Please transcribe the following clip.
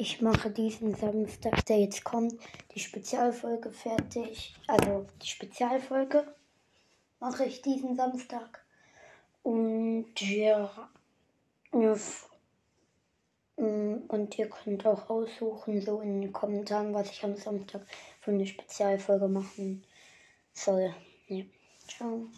Ich mache diesen Samstag, der jetzt kommt, die Spezialfolge fertig. Also die Spezialfolge mache ich diesen Samstag. Und ja, mm, und ihr könnt auch aussuchen, so in den Kommentaren, was ich am Samstag für eine Spezialfolge machen soll. Ja. Ciao.